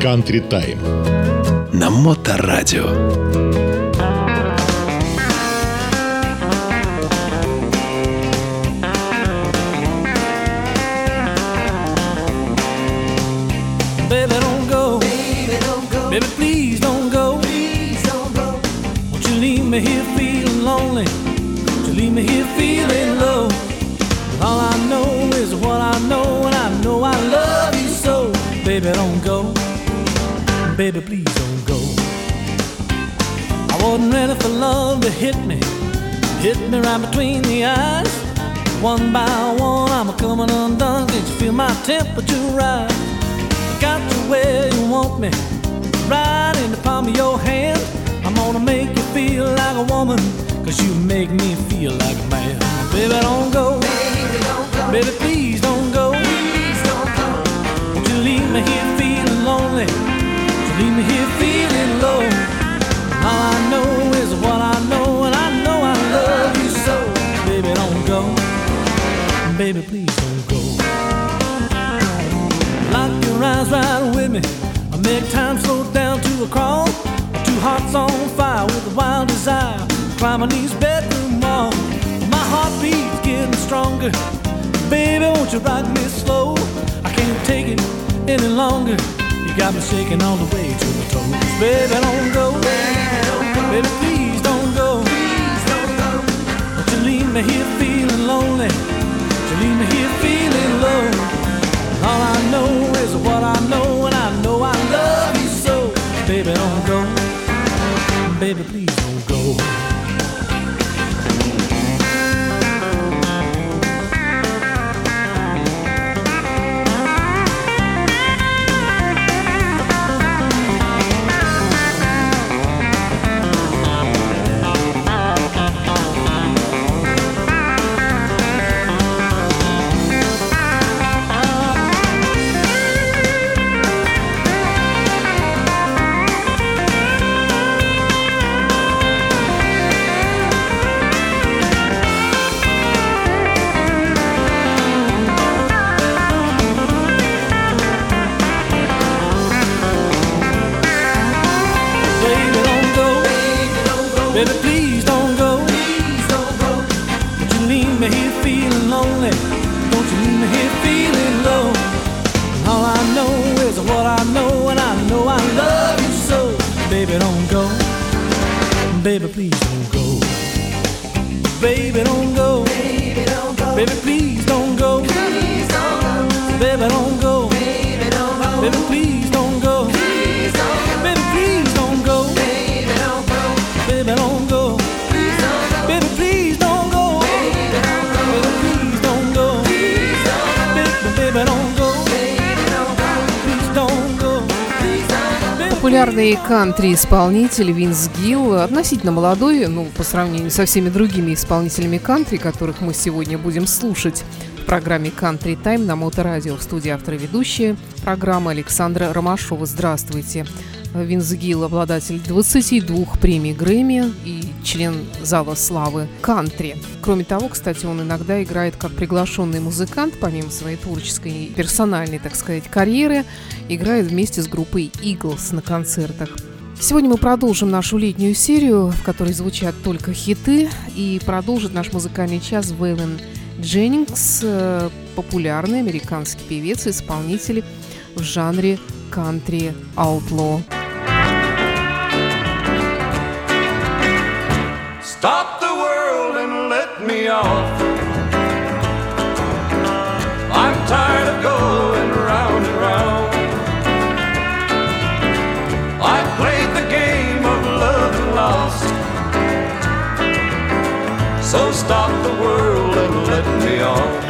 Country Time. На Моторадио. me here feeling lonely. You leave me here feeling low. All I know is what I know, and I know I love you so. Baby, don't go. Baby, please don't go. I wasn't ready for love to hit me, hit me right between the eyes. One by one, I'm coming undone. Did you feel my temperature rise? Got you where you want me, right in the palm of your hand. I'm gonna make you feel like a woman, cause you make me feel like a man. Baby, don't go. Baby, don't go. Baby, please don't go. Please don't go. Won't you leave me here feeling lonely? Baby, please don't go. Lock your eyes right with me. I make time slow down to a crawl Two heart's on fire with a wild desire. Climbing these bedroom walls. My heartbeat's getting stronger. Baby, won't you rock me slow? I can't take it any longer. You got me shaking all the way to my toes. Baby, don't go. Baby, please don't go. Don't you leave me here feeling lonely. Leave me here feeling low. All I know is what I know, and I know I love you so. Baby, don't go baby, please don't go. Популярный кантри-исполнитель Винс Гилл, относительно молодой, ну, по сравнению со всеми другими исполнителями кантри, которых мы сегодня будем слушать в программе «Кантри Тайм» на Моторадио. В студии автора ведущая программы Александра Ромашова. Здравствуйте. Винс Гилл, обладатель 22 премий Грэмми и член Зала славы кантри. Кроме того, кстати, он иногда играет как приглашенный музыкант, помимо своей творческой и персональной, так сказать, карьеры, играет вместе с группой Eagles на концертах. Сегодня мы продолжим нашу летнюю серию, в которой звучат только хиты, и продолжит наш музыкальный час Вейлен Дженнингс, э, популярный американский певец и исполнитель в жанре кантри Stop the world and let me off. I'm tired of going round and round. I played the game of love and lost. So stop the world and let me off.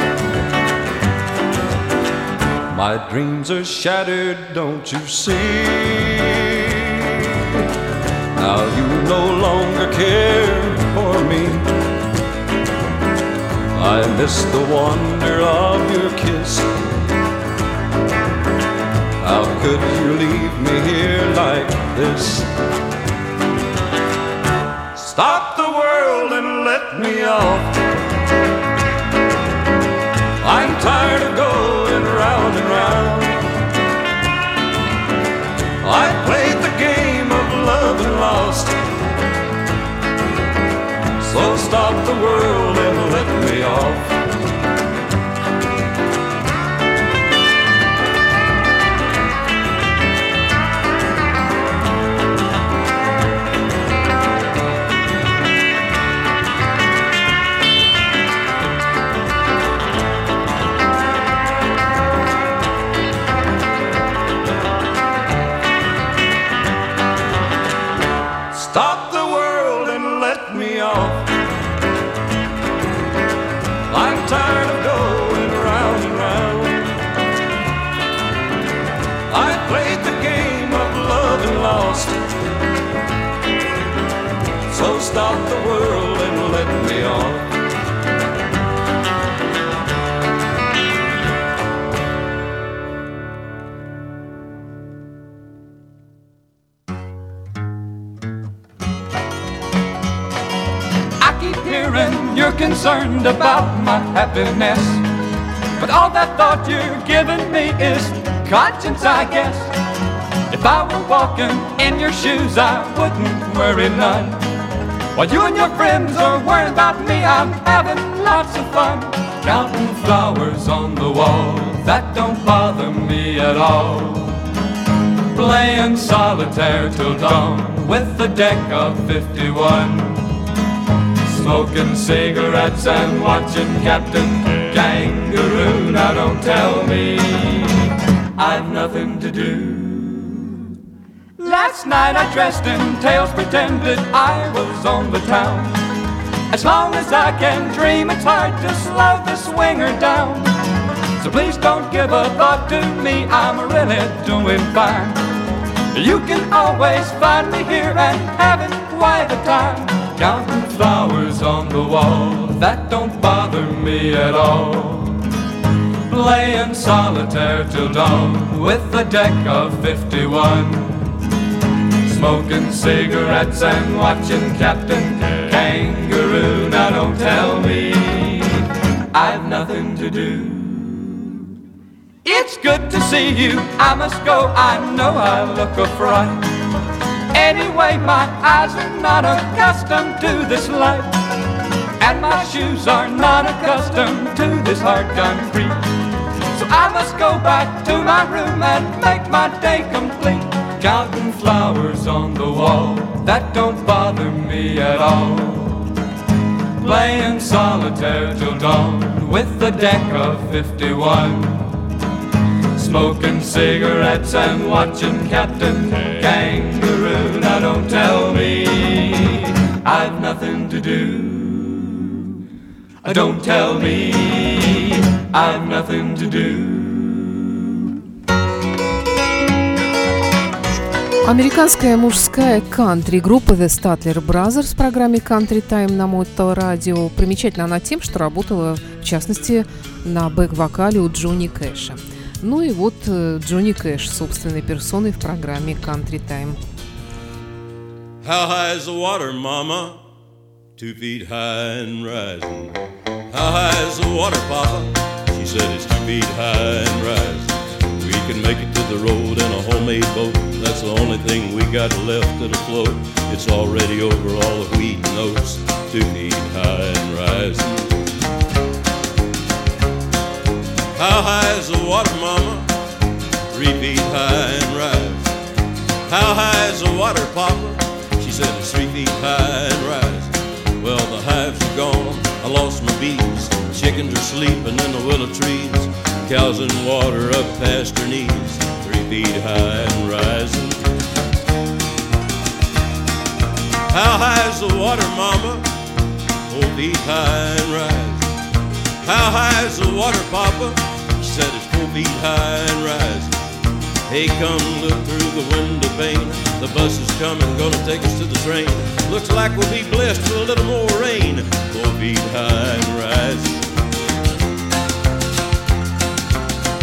My dreams are shattered, don't you see? Now you no longer care for me. I miss the wonder of your kiss. How could you leave me here like this? Stop the world and let me off. I'm tired of going stop the world and let me off. You're giving me is conscience, I guess. If I were walking in your shoes, I wouldn't worry none. While you and your friends are worrying about me, I'm having lots of fun. Counting flowers on the wall, that don't bother me at all. Playing solitaire till dawn with the deck of 51 smoking cigarettes and watching Captain Kangaroo. Now don't tell me I've nothing to do. Last night I dressed in tails, pretended I was on the town. As long as I can dream, it's hard to slow the swinger down. So please don't give a thought to me, I'm really doing fine. You can always find me here and having quite a time. Counting flowers on the wall, that don't bother me at all. Playing solitaire till dawn with a deck of 51. Smoking cigarettes and watching Captain Kangaroo. Now don't tell me I've nothing to do. It's good to see you, I must go, I know I look a fright. Anyway, my eyes are not accustomed to this life, and my shoes are not accustomed to this hard concrete. So I must go back to my room and make my day complete. Counting flowers on the wall, that don't bother me at all. Playing solitaire till dawn with the deck of 51 smoking cigarettes and watching Captain Kangaroo. Now don't tell me I've nothing to do. Don't tell me I've nothing to do. Американская мужская кантри-группа The Statler Brothers в программе Country Time на Radio примечательна она тем, что работала, в частности, на бэк-вокале у Джонни Кэша. Ну и вот э, Джонни Кэш собственной персоной в программе Country Time. How high is the water, mama? Two feet high and rising. How high is the water, papa? She said it's two feet high and rising. We can make it to the road in a homemade boat. That's the only thing we got left that'll float. It's already over all the wheat and oats. Two feet high and rising. How high is the water, mama? Three feet high and rise. How high is the water, papa? She said it's three feet high and rise. Well, the hives are gone. I lost my bees. Chickens are sleeping in the willow trees. Cows in water up past her knees. Three feet high and rising. How high is the water, mama? Four feet high and rise. How high is the water, papa? Said it's four feet high and rising. Hey, come look through the window pane. The bus is coming, gonna take us to the train. Looks like we'll be blessed with a little more rain. Four feet high and rising.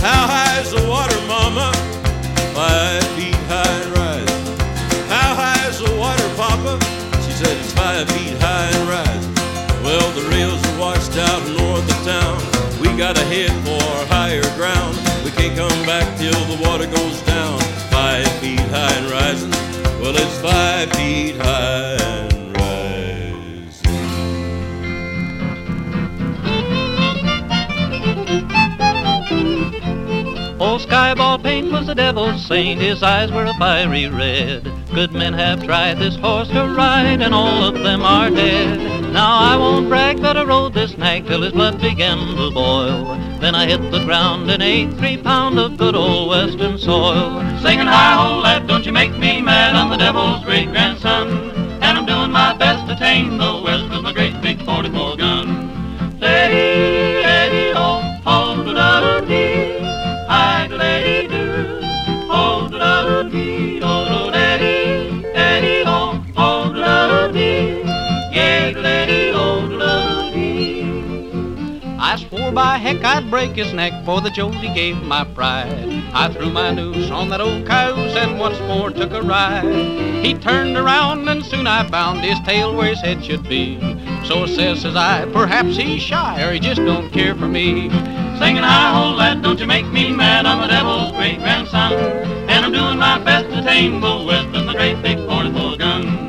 How high is the water, mama? Five feet high and rising. How high is the water, papa? She said it's five feet high and rising. Well, the rails are washed out north of town. We gotta head for higher ground. We can't come back till the water goes down. Five feet high and rising. Well, it's five feet high and rising. Old Skyball Paint was the devil's saint. His eyes were a fiery red. Good men have tried this horse to ride, and all of them are dead. Now I won't brag, but I rode this nag till his blood began to boil. Then I hit the ground and ate three pound of good old western soil. Singing high ho lad, don't you make me mad, I'm the devil's great grandson. And I'm doing my best to tame the west with my great big 44 gun. Heck I'd break his neck for the jolt he gave my pride. I threw my noose on that old cayuse and once more took a ride. He turned around and soon I found his tail where his head should be. So says, says I, perhaps he's shy or he just don't care for me. Singing, I hold that, don't you make me mad, I'm the devil's great grandson. And I'm doing my best to tame the west with the great big 44 gun.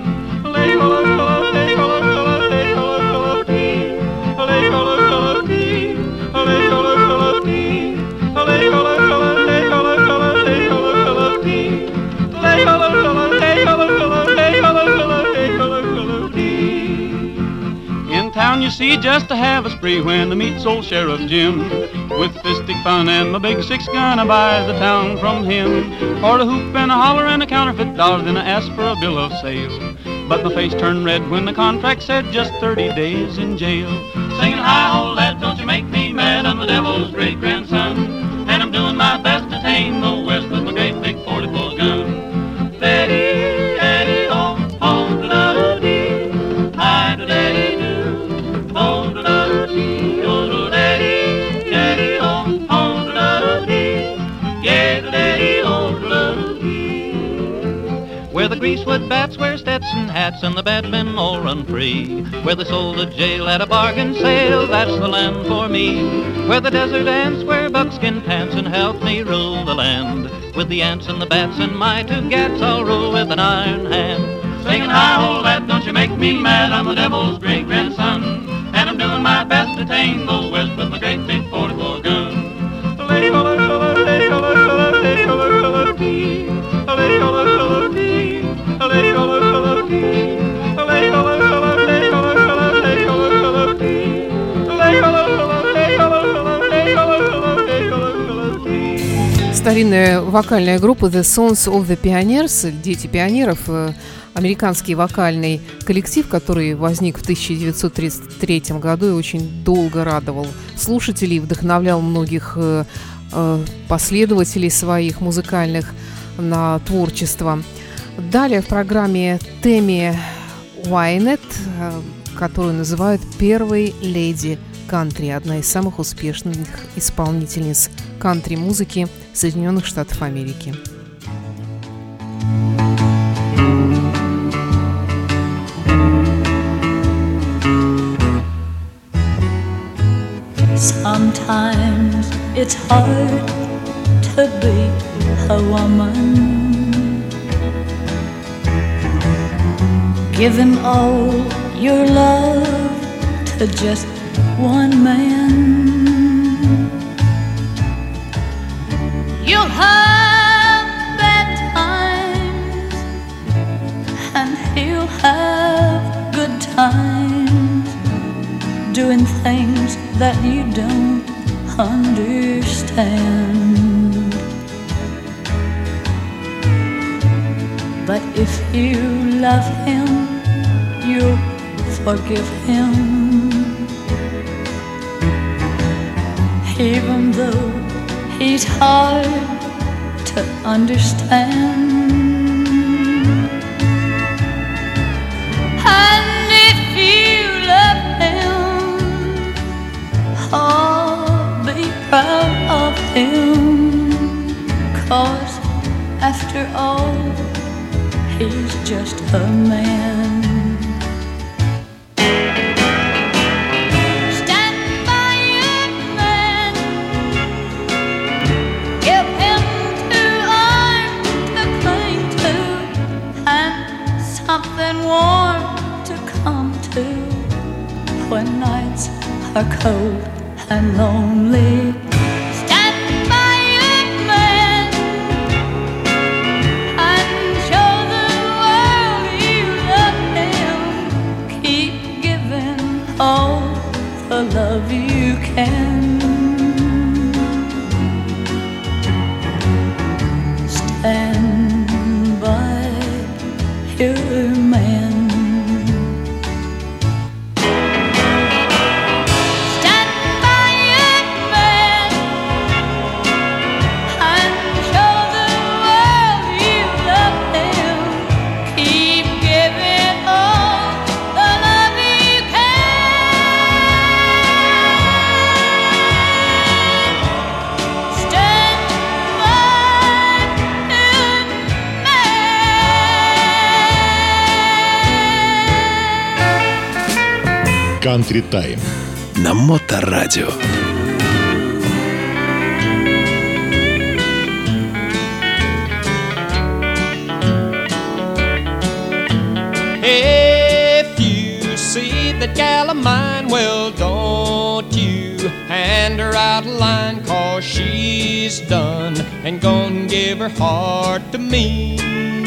Just to have a spree when I meets old Sheriff Jim. With fistic fun and my big six gun I buys the town from him. For a hoop and a holler and a counterfeit dollar, then I ask for a bill of sale. But my face turned red when the contract said just 30 days in jail. Singing, hi ho lad, don't you make me mad, I'm the devil's great grandson. And I'm doing my best to tame the Stetson hats and the all run free. Where they sold a jail at a bargain sale, that's the land for me. Where the desert ants wear buckskin pants and help me rule the land. With the ants and the bats and my two gats, I'll rule with an iron hand. Singing, hi ho lad, don't you make me mad, I'm the devil's great grandson. And I'm doing my best to tame the west with my great big 44 gun. Старинная вокальная группа The Sons of the Pioneers, Дети пионеров, э, американский вокальный коллектив, который возник в 1933 году и очень долго радовал слушателей, вдохновлял многих э, э, последователей своих музыкальных на творчество. Далее в программе Теми Уайнет, э, которую называют первой леди кантри, одна из самых успешных исполнительниц кантри-музыки Соединенных Штатов Америки. Sometimes it's hard to be a woman. Giving all your love to just one man. You'll have bad times, and he'll have good times doing things that you don't understand. But if you love him, forgive him. Even though he's hard to understand. And if you love him, oh, be proud of him. Cause after all, he's just a man. Are cold and lonely. All the love you can. Stand by your man. Country Time на Моторадио. If you see that gal of mine, well, don't you hand her out a line, cause she's done and gonna give her heart to me.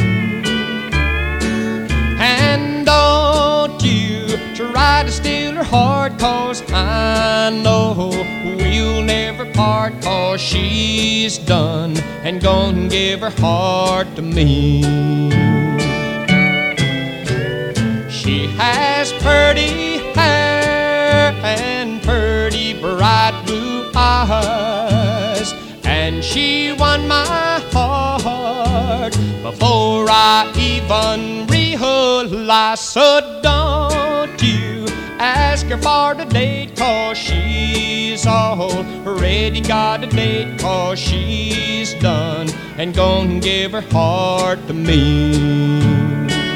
Her heart, cause I know we'll never part, cause she's done and gonna give her heart to me. She has pretty hair and pretty bright blue eyes, and she won my heart before I even realized. So you ask her for the date, cause she's already got a date, cause she's done and gonna give her heart to me.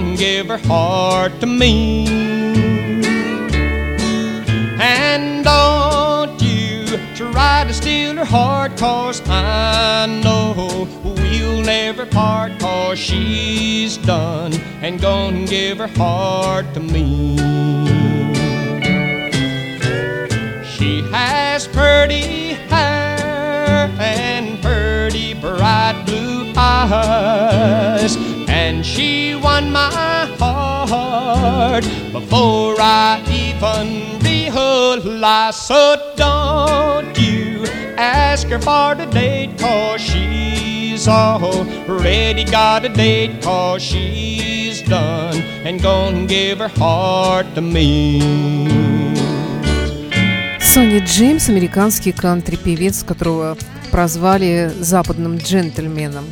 And give her heart to me. And don't you try to steal her heart, cause I know we'll never part, cause she's done and gonna give her heart to me. She has pretty hair and pretty bright blue eyes, and she won my heart before I even realized. So don't you ask her for the date, cause she's already got a date, cause she's done and gonna give her heart to me. Сонни Джеймс – американский кантри-певец, которого прозвали западным джентльменом.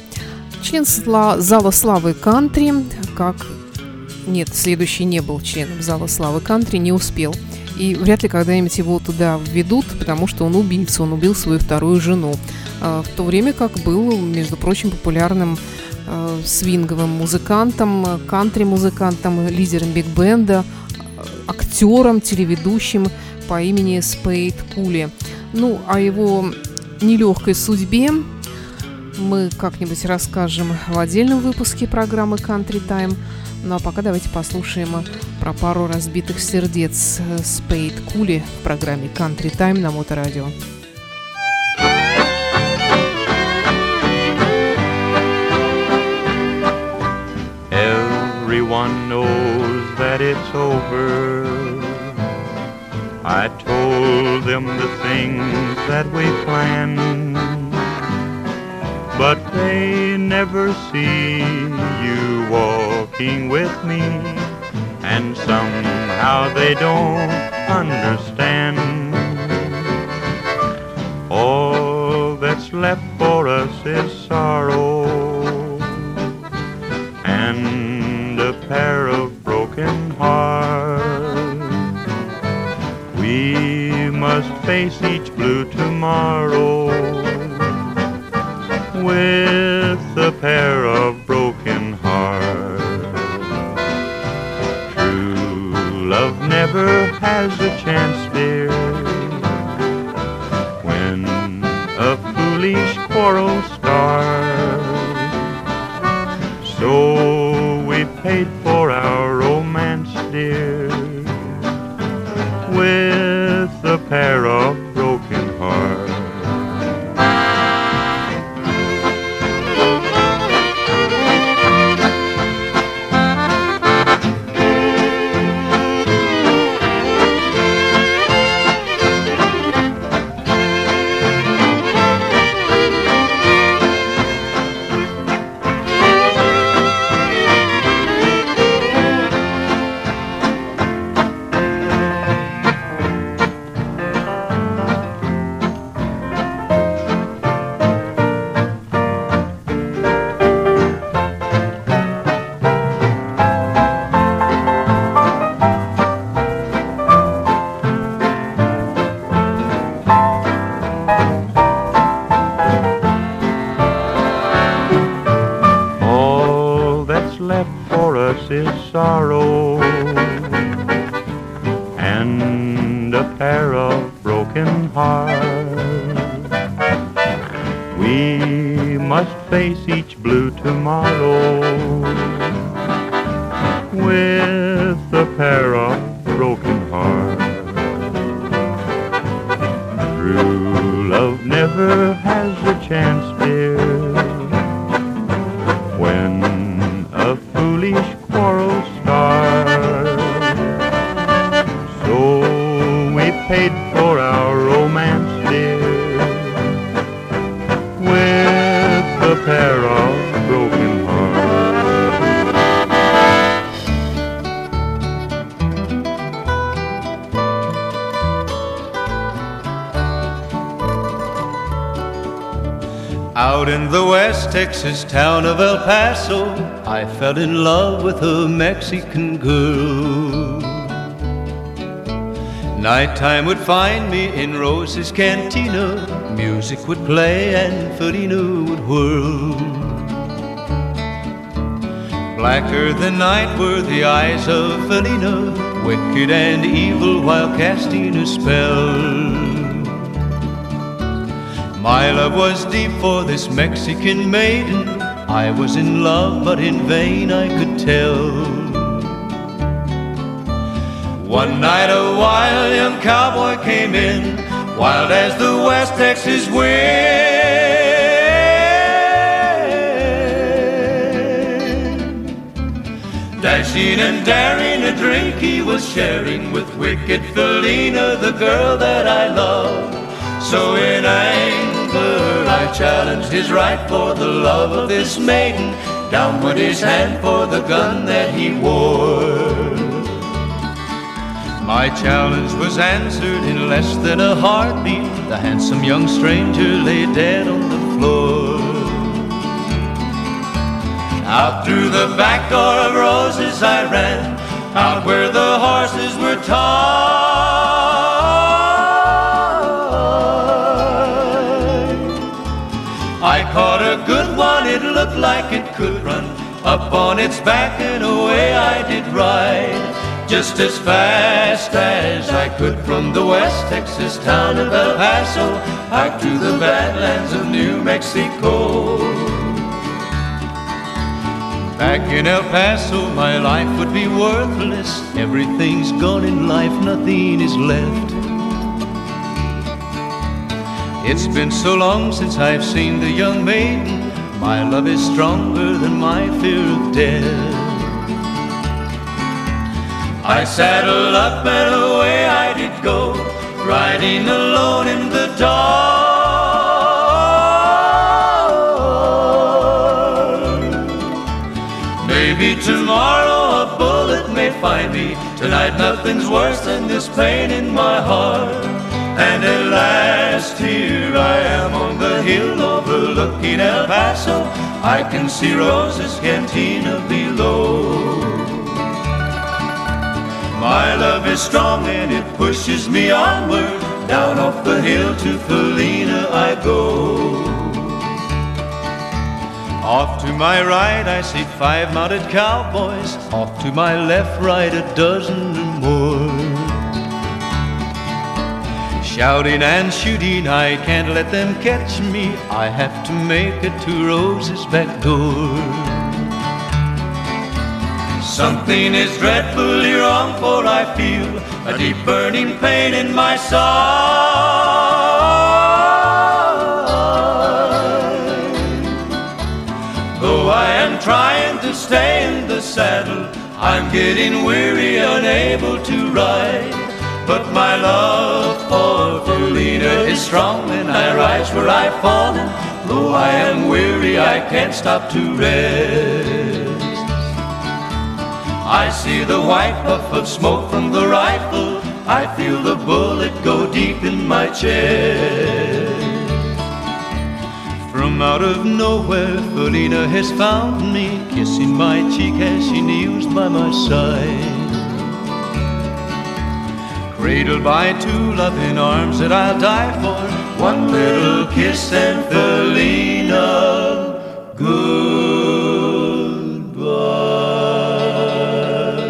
Член зала славы кантри, как... Нет, следующий не был членом зала славы кантри, не успел. И вряд ли когда-нибудь его туда введут, потому что он убийца, он убил свою вторую жену. А, В то время как был, между прочим, популярным э, свинговым музыкантом, кантри-музыкантом, лидером биг-бенда, актером, телеведущим по имени Спейд Кули. Ну, о его нелегкой судьбе мы как-нибудь расскажем в отдельном выпуске программы Country Time. Ну а пока давайте послушаем про пару разбитых сердец Спейд Кули в программе Country Time на Моторадио. Everyone knows that it's over. I told them the things that we planned, but they never see you walking with me, and somehow they don't understand. All that's left for us is sorrow and a pair of broken hearts. We must face each blue tomorrow with a pair of broken hearts. True love never has a chance, dear, when a foolish quarrel starts. So we paid for our romance, dear, with a pair of us is sorrow and a pair of broken hearts. We must face each blue tomorrow with a pair of broken hearts. True love never has a chance, Texas town of El Paso, I fell in love with a Mexican girl. Nighttime would find me in Rosa's cantina. Music would play and Felina would whirl. Blacker than night were the eyes of Felina, wicked and evil while casting a spell. My love was deep for this Mexican maiden. I was in love, but in vain I could tell. One night a wild young cowboy came in, wild as the West Texas wind. Dashing and daring, a drink he was sharing with wicked Felina, the girl that I love. So in anger I challenged his right for the love of this maiden. Down went his hand for the gun that he wore. My challenge was answered in less than a heartbeat. The handsome young stranger lay dead on the floor. Out through the back door of Rosa's I ran, out where the horses were tied. It looked like it could run. Up on its back and away I did ride. Just as fast as I could from the West Texas town of El Paso, out to the badlands of New Mexico. Back in El Paso, my life would be worthless. Everything's gone in life, nothing is left. It's been so long since I've seen the young maiden. My love is stronger than my fear of death. I saddled up and away I did go, riding alone in the dark. Maybe tomorrow a bullet may find me. Tonight nothing's worse than this pain in my heart. And at last here I am on the hill overlooking El Paso. I can see Rosa's cantina below. My love is strong and it pushes me onward. Down off the hill to Felina I go. Off to my right I see five mounted cowboys. Off to my left, right, a dozen or more. Shouting and shooting, I can't let them catch me. I have to make it to Rosa's back door. Something is dreadfully wrong, for I feel a deep burning pain in my side. Though I am trying to stay in the saddle, I'm getting weary, unable to ride. But my love for Felina is strong, and I rise where I've fallen. Though I am weary, I can't stop to rest. I see the white puff of smoke from the rifle. I feel the bullet go deep in my chest. From out of nowhere, Felina has found me, kissing my cheek as she kneels by my side. Cradled by two loving arms that I'll die for, one little kiss and Felina, goodbye.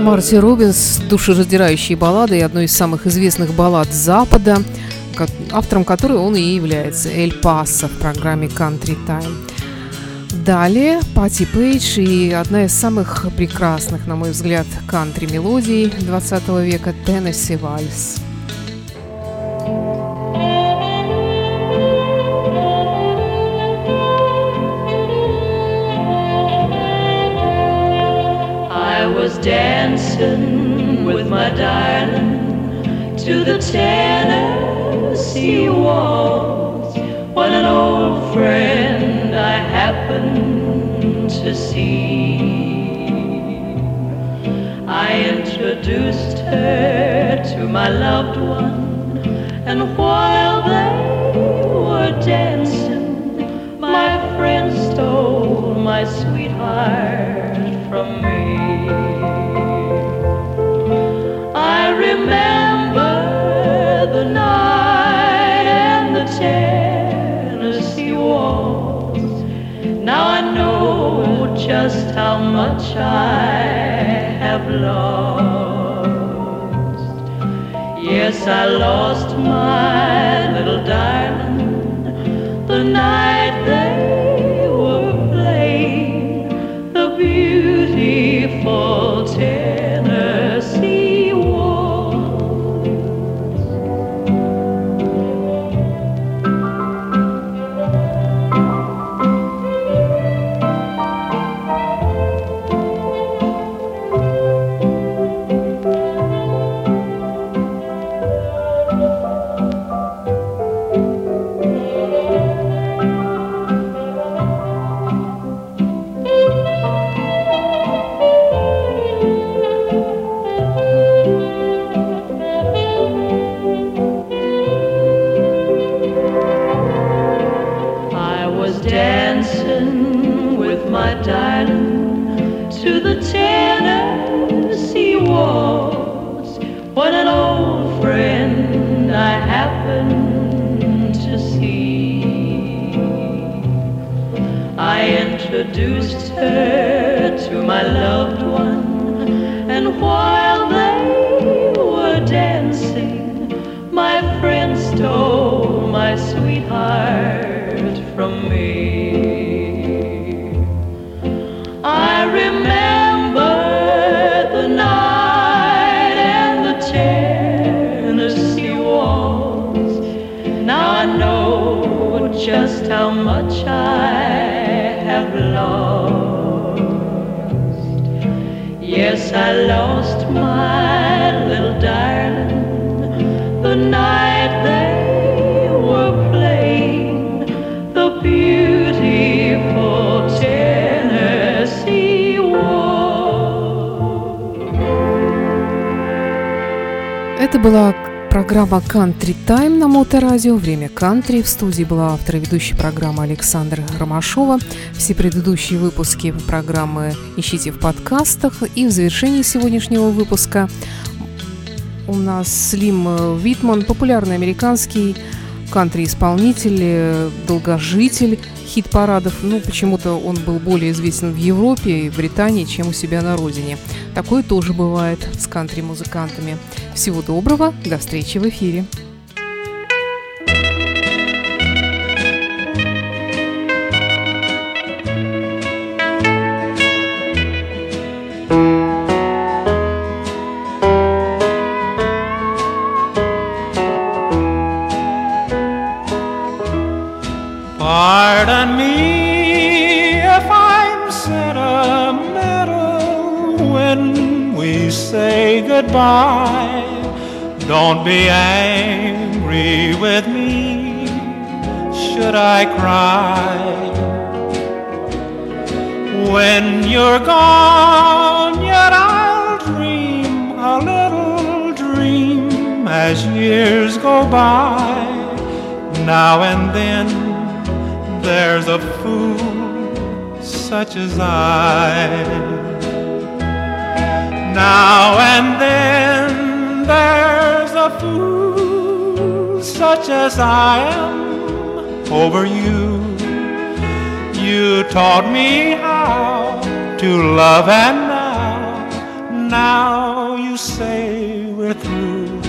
Марти Робинс душераздирающие баллады и одной из самых известных баллад Запада, автором которой он и является, Эль Паса в программе Country Time. Далее Пати Пейдж и одна из самых прекрасных, на мой взгляд, кантри-мелодий 20 века «Теннесси Вальс». dancing with my darling to the Tennessee waltz when an old friend 17, I introduced her to my loved one, and while they were dancing, my friend stole my just how much I have lost. Yes, I lost my little darling the night introduced her Это была программа «Country Time» на Моторадио. Время кантри. В студии была автор и ведущая программы Александра Ромашова. Все предыдущие выпуски программы ищите в подкастах. И в завершении сегодняшнего выпуска у нас Слим Витман, популярный американский кантри-исполнитель, долгожитель хит-парадов. Ну, почему-то он был более известен в Европе и Британии, чем у себя на родине. Такое тоже бывает с кантри-музыкантами. Всего доброго, до встречи в эфире. Be angry with me should I cry. When you're gone, yet I'll dream a little dream as years go by. Now and then there's a fool such as I. Now and then there's a fool such as I am over you. You taught me how to love and now, now you say we're through.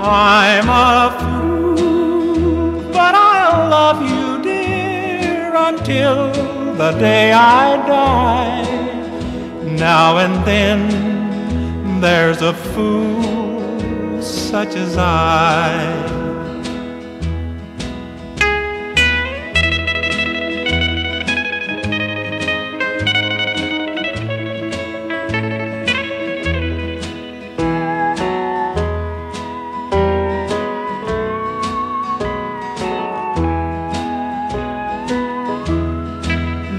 I'm a fool, but I'll love you, dear, until the day I die. Now and then there's a fool such as I.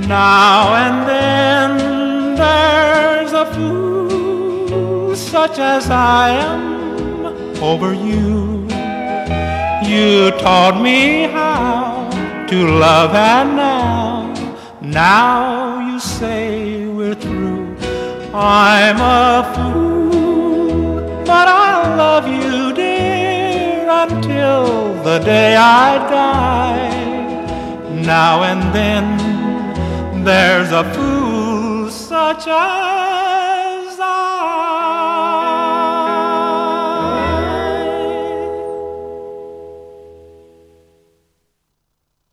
Now and then there's a fool such as I am over you. You taught me how to love and now, now you say we're through. I'm a fool, but I'll love you, dear, until the day I die. Now and then there's a fool such as